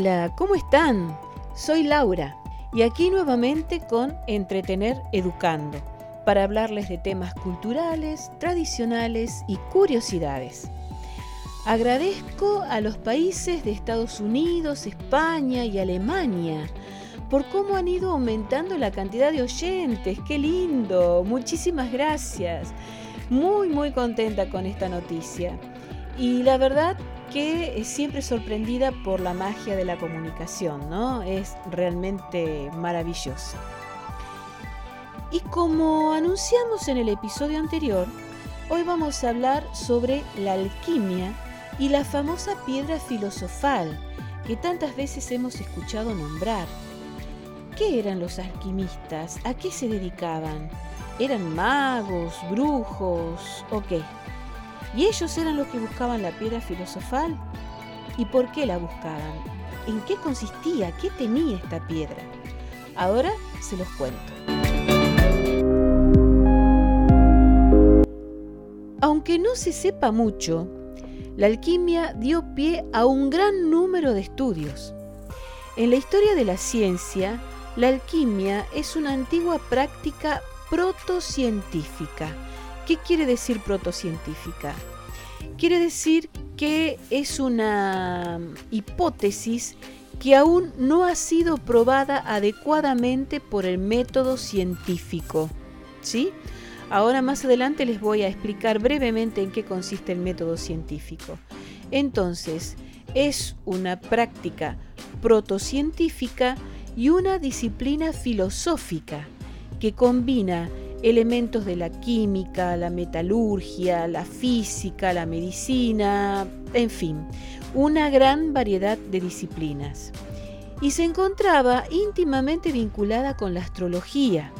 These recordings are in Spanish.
Hola, ¿cómo están? Soy Laura y aquí nuevamente con Entretener Educando para hablarles de temas culturales, tradicionales y curiosidades. Agradezco a los países de Estados Unidos, España y Alemania por cómo han ido aumentando la cantidad de oyentes. ¡Qué lindo! Muchísimas gracias. Muy, muy contenta con esta noticia. Y la verdad que es siempre sorprendida por la magia de la comunicación, ¿no? Es realmente maravilloso. Y como anunciamos en el episodio anterior, hoy vamos a hablar sobre la alquimia y la famosa piedra filosofal que tantas veces hemos escuchado nombrar. ¿Qué eran los alquimistas? ¿A qué se dedicaban? ¿Eran magos, brujos o qué? ¿Y ellos eran los que buscaban la piedra filosofal? ¿Y por qué la buscaban? ¿En qué consistía? ¿Qué tenía esta piedra? Ahora se los cuento. Aunque no se sepa mucho, la alquimia dio pie a un gran número de estudios. En la historia de la ciencia, la alquimia es una antigua práctica protocientífica ¿Qué quiere decir protocientífica? Quiere decir que es una hipótesis que aún no ha sido probada adecuadamente por el método científico. ¿Sí? Ahora más adelante les voy a explicar brevemente en qué consiste el método científico. Entonces, es una práctica protocientífica y una disciplina filosófica que combina elementos de la química, la metalurgia, la física, la medicina, en fin, una gran variedad de disciplinas. Y se encontraba íntimamente vinculada con la astrología,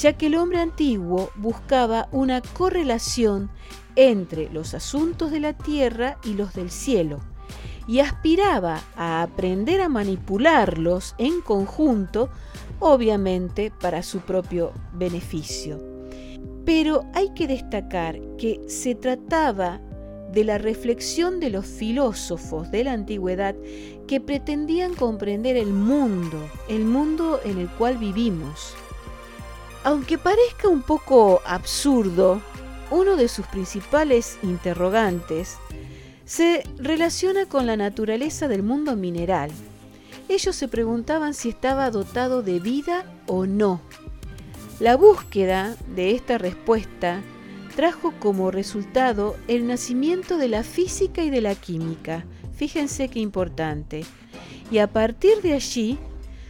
ya que el hombre antiguo buscaba una correlación entre los asuntos de la tierra y los del cielo, y aspiraba a aprender a manipularlos en conjunto obviamente para su propio beneficio. Pero hay que destacar que se trataba de la reflexión de los filósofos de la antigüedad que pretendían comprender el mundo, el mundo en el cual vivimos. Aunque parezca un poco absurdo, uno de sus principales interrogantes se relaciona con la naturaleza del mundo mineral ellos se preguntaban si estaba dotado de vida o no. La búsqueda de esta respuesta trajo como resultado el nacimiento de la física y de la química. Fíjense qué importante. Y a partir de allí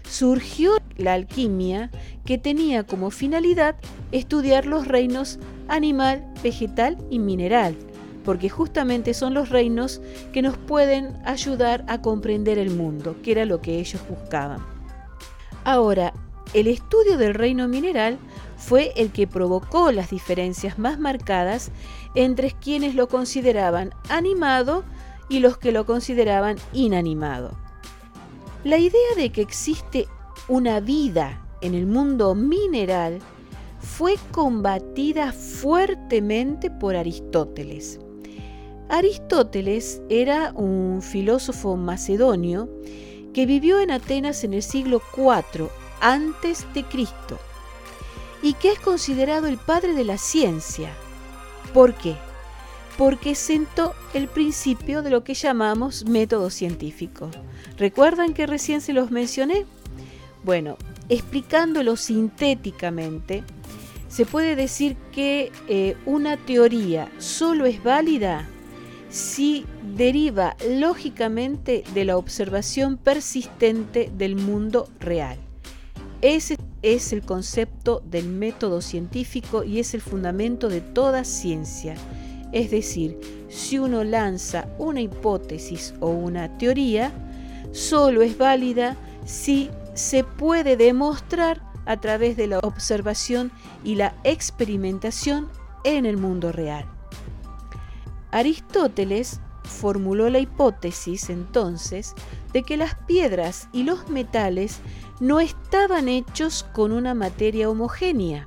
surgió la alquimia que tenía como finalidad estudiar los reinos animal, vegetal y mineral porque justamente son los reinos que nos pueden ayudar a comprender el mundo, que era lo que ellos buscaban. Ahora, el estudio del reino mineral fue el que provocó las diferencias más marcadas entre quienes lo consideraban animado y los que lo consideraban inanimado. La idea de que existe una vida en el mundo mineral fue combatida fuertemente por Aristóteles. Aristóteles era un filósofo macedonio que vivió en Atenas en el siglo IV antes de Cristo y que es considerado el padre de la ciencia. ¿Por qué? Porque sentó el principio de lo que llamamos método científico. ¿Recuerdan que recién se los mencioné? Bueno, explicándolo sintéticamente, se puede decir que eh, una teoría solo es válida si deriva lógicamente de la observación persistente del mundo real. Ese es el concepto del método científico y es el fundamento de toda ciencia. Es decir, si uno lanza una hipótesis o una teoría, solo es válida si se puede demostrar a través de la observación y la experimentación en el mundo real. Aristóteles formuló la hipótesis entonces de que las piedras y los metales no estaban hechos con una materia homogénea,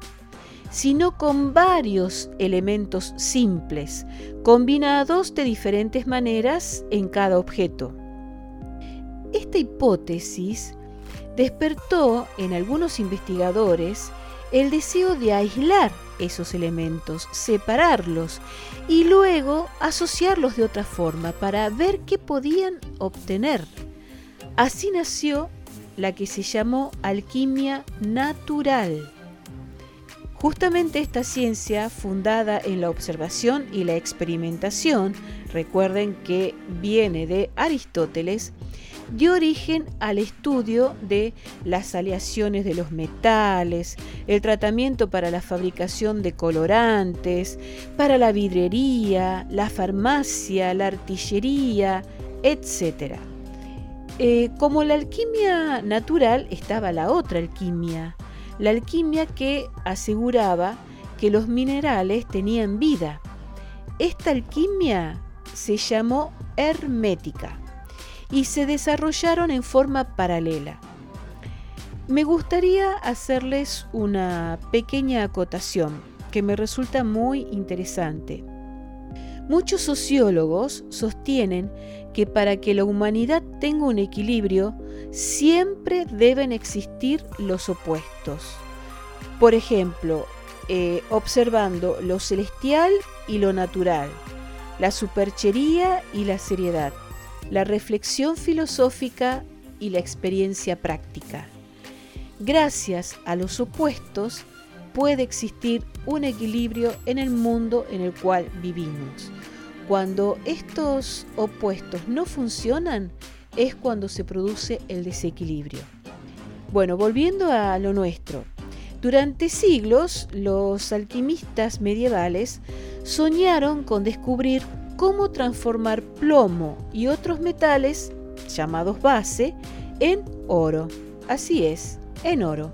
sino con varios elementos simples, combinados de diferentes maneras en cada objeto. esta hipótesis despertó en algunos investigadores el deseo de aislar esos elementos, separarlos y luego asociarlos de otra forma para ver qué podían obtener. Así nació la que se llamó alquimia natural. Justamente esta ciencia, fundada en la observación y la experimentación, recuerden que viene de Aristóteles, dio origen al estudio de las aleaciones de los metales, el tratamiento para la fabricación de colorantes, para la vidrería, la farmacia, la artillería, etc. Eh, como la alquimia natural estaba la otra alquimia, la alquimia que aseguraba que los minerales tenían vida. Esta alquimia se llamó hermética y se desarrollaron en forma paralela. Me gustaría hacerles una pequeña acotación que me resulta muy interesante. Muchos sociólogos sostienen que para que la humanidad tenga un equilibrio, siempre deben existir los opuestos. Por ejemplo, eh, observando lo celestial y lo natural, la superchería y la seriedad, la reflexión filosófica y la experiencia práctica. Gracias a los opuestos puede existir un equilibrio en el mundo en el cual vivimos. Cuando estos opuestos no funcionan es cuando se produce el desequilibrio. Bueno, volviendo a lo nuestro. Durante siglos los alquimistas medievales soñaron con descubrir cómo transformar plomo y otros metales, llamados base, en oro. Así es, en oro.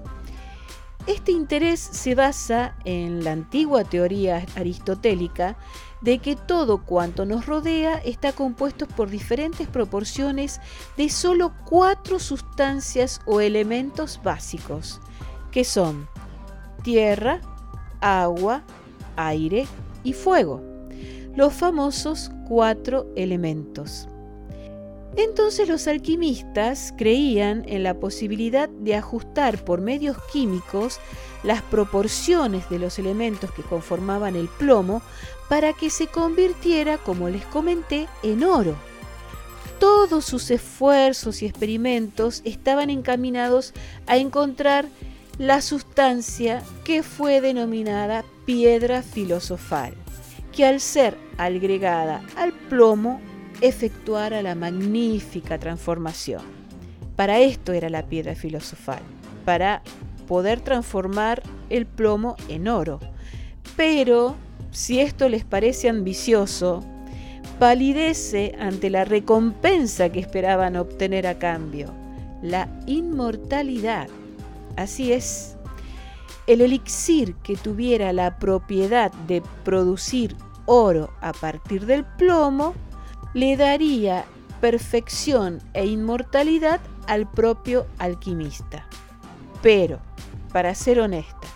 Este interés se basa en la antigua teoría aristotélica de que todo cuanto nos rodea está compuesto por diferentes proporciones de solo cuatro sustancias o elementos básicos, que son tierra, agua, aire y fuego los famosos cuatro elementos. Entonces los alquimistas creían en la posibilidad de ajustar por medios químicos las proporciones de los elementos que conformaban el plomo para que se convirtiera, como les comenté, en oro. Todos sus esfuerzos y experimentos estaban encaminados a encontrar la sustancia que fue denominada piedra filosofal que al ser agregada al plomo efectuara la magnífica transformación. Para esto era la piedra filosofal, para poder transformar el plomo en oro. Pero, si esto les parece ambicioso, palidece ante la recompensa que esperaban obtener a cambio, la inmortalidad. Así es, el elixir que tuviera la propiedad de producir oro a partir del plomo le daría perfección e inmortalidad al propio alquimista. Pero, para ser honesta,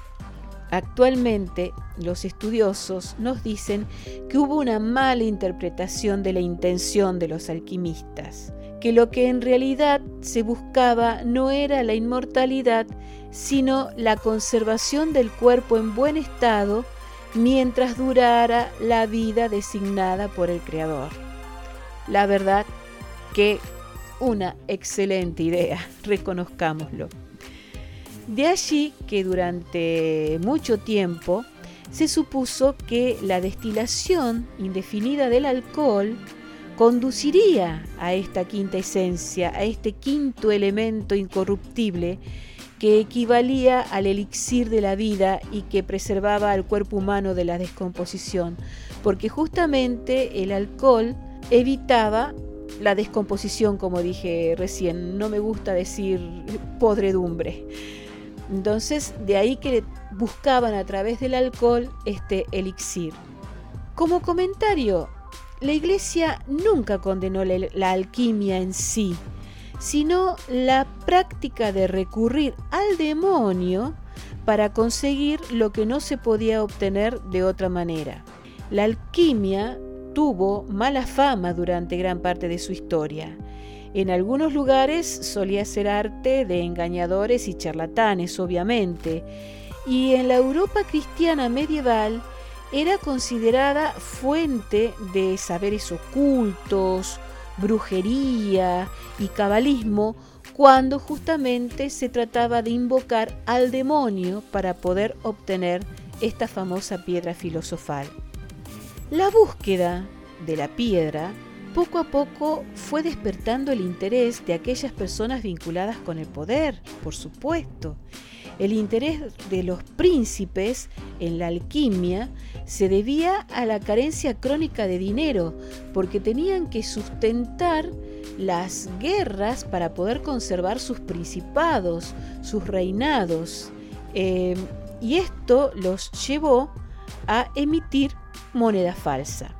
actualmente los estudiosos nos dicen que hubo una mala interpretación de la intención de los alquimistas, que lo que en realidad se buscaba no era la inmortalidad, sino la conservación del cuerpo en buen estado mientras durara la vida designada por el Creador. La verdad que una excelente idea, reconozcámoslo. De allí que durante mucho tiempo se supuso que la destilación indefinida del alcohol conduciría a esta quinta esencia, a este quinto elemento incorruptible que equivalía al elixir de la vida y que preservaba al cuerpo humano de la descomposición, porque justamente el alcohol evitaba la descomposición, como dije recién, no me gusta decir podredumbre. Entonces, de ahí que buscaban a través del alcohol este elixir. Como comentario, la Iglesia nunca condenó la, alquimia en sí, sino la práctica de recurrir al demonio para conseguir lo que no se podía obtener de otra manera. La alquimia tuvo mala fama durante gran parte de su historia. En algunos lugares solía ser arte de engañadores y charlatanes, obviamente, y en la Europa cristiana medieval era considerada fuente de saberes ocultos, brujería y cabalismo cuando justamente se trataba de invocar al demonio para poder obtener esta famosa piedra filosofal. La búsqueda de la piedra poco a poco fue despertando el interés de aquellas personas vinculadas con el poder, por supuesto. El interés de los príncipes en la alquimia se debía a la carencia crónica de dinero, porque tenían que sustentar las guerras para poder conservar sus principados, sus reinados. Eh, y esto los llevó a emitir moneda falsa.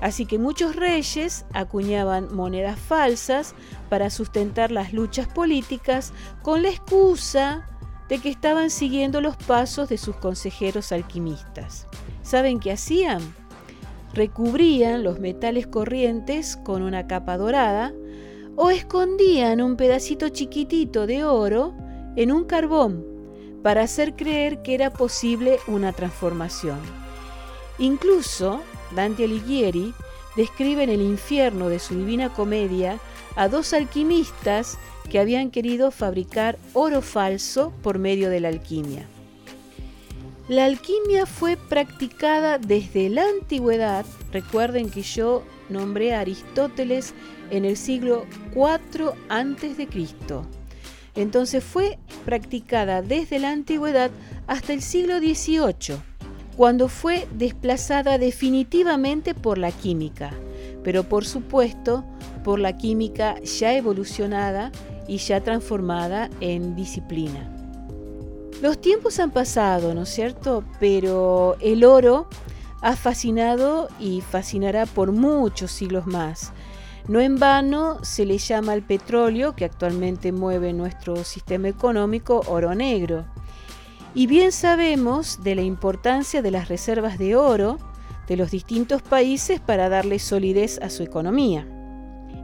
Así que muchos reyes acuñaban monedas falsas para sustentar las luchas políticas con la excusa que estaban siguiendo los pasos de sus consejeros alquimistas. ¿Saben qué hacían? Recubrían los metales corrientes con una capa dorada o escondían un pedacito chiquitito de oro en un carbón para hacer creer que era posible una transformación. Incluso Dante Alighieri describe en el infierno de su Divina Comedia a dos alquimistas que habían querido fabricar oro falso por medio de la alquimia. La alquimia fue practicada desde la antigüedad. Recuerden que yo nombré a Aristóteles en el siglo IV a.C. Entonces fue practicada desde la antigüedad hasta el siglo XVIII, cuando fue desplazada definitivamente por la química, pero por supuesto por la química ya evolucionada y ya transformada en disciplina. Los tiempos han pasado, ¿no es cierto? Pero el oro ha fascinado y fascinará por muchos siglos más. No en vano se le llama al petróleo que actualmente mueve nuestro sistema económico oro negro. Y bien sabemos de la importancia de las reservas de oro de los distintos países para darle solidez a su economía.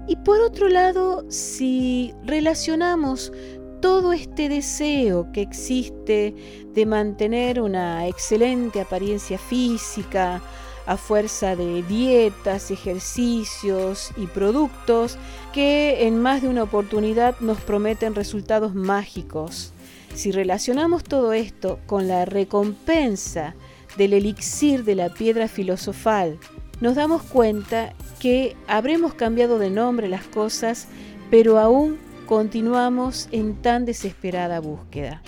Y por otro lado, si relacionamos todo este deseo que existe de mantener una excelente apariencia física a fuerza de dietas, ejercicios y productos que en más de una oportunidad nos prometen resultados mágicos. Si relacionamos todo esto con la recompensa del elixir de la piedra filosofal, nos damos cuenta que habremos cambiado de nombre las cosas, pero aún continuamos en tan desesperada búsqueda,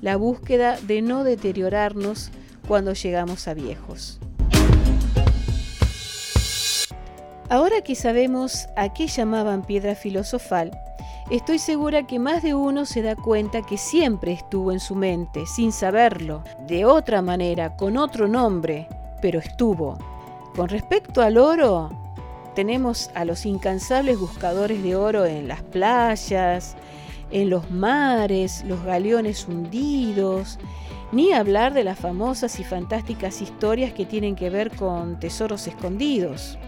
la búsqueda de no deteriorarnos cuando llegamos a viejos. Ahora que sabemos a qué llamaban piedra filosofal, estoy segura que más de uno se da cuenta que siempre estuvo en su mente, sin saberlo, de otra manera, con otro nombre, pero estuvo. Con respecto al oro, tenemos a los incansables buscadores de oro en las playas, en los mares, los galeones hundidos, ni hablar de las famosas y fantásticas historias que tienen que ver con tesoros escondidos.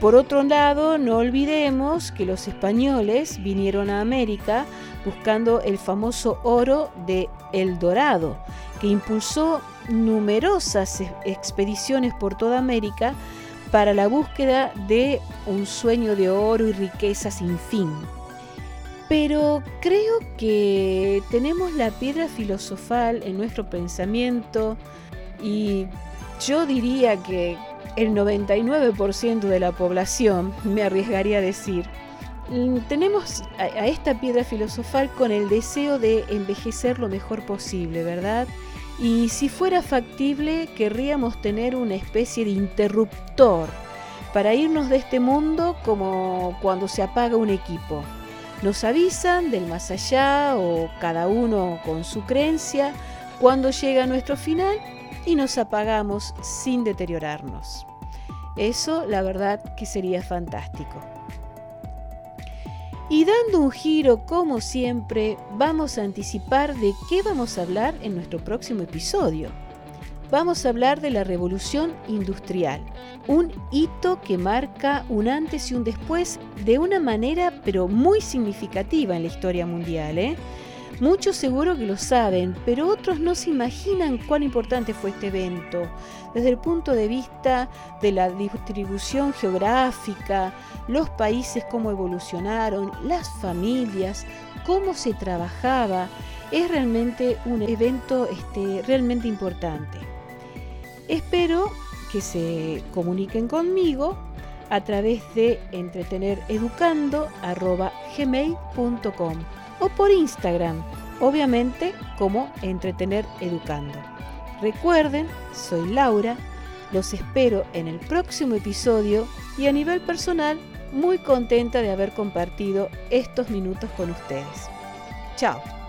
Por otro lado, no olvidemos que los españoles vinieron a América buscando el famoso oro de El Dorado, que impulsó numerosas expediciones por toda América para la búsqueda de un sueño de oro y riqueza sin fin. Pero creo que tenemos la piedra filosofal en nuestro pensamiento y yo diría que el 99% de la población, me arriesgaría a decir, mm, tenemos a, esta piedra filosofal con el deseo de envejecer lo mejor posible, ¿verdad? Y si fuera factible, querríamos tener una especie de interruptor para irnos de este mundo como cuando se apaga un equipo. Nos avisan del más allá o cada uno con su creencia cuando llega nuestro final y nos apagamos sin deteriorarnos. Eso la verdad que sería fantástico. Y dando un giro, como siempre, vamos a anticipar de qué vamos a hablar en nuestro próximo episodio. vamos a hablar de la revolución industrial, un hito que marca un antes y un después de una manera pero muy significativa en la historia mundial. ¿eh? Muchos seguro que lo saben, pero otros no se imaginan cuán importante fue este evento, desde el punto de vista de la distribución geográfica, los países cómo evolucionaron, las familias, cómo se trabajaba. Es realmente un evento este, realmente importante. Espero que se comuniquen conmigo a través de entretenereducando.gmail.com o por Instagram, obviamente como Entretener Educando. Recuerden, soy Laura, los espero en el próximo episodio y a nivel personal muy contenta de haber compartido estos minutos con ustedes. Chao.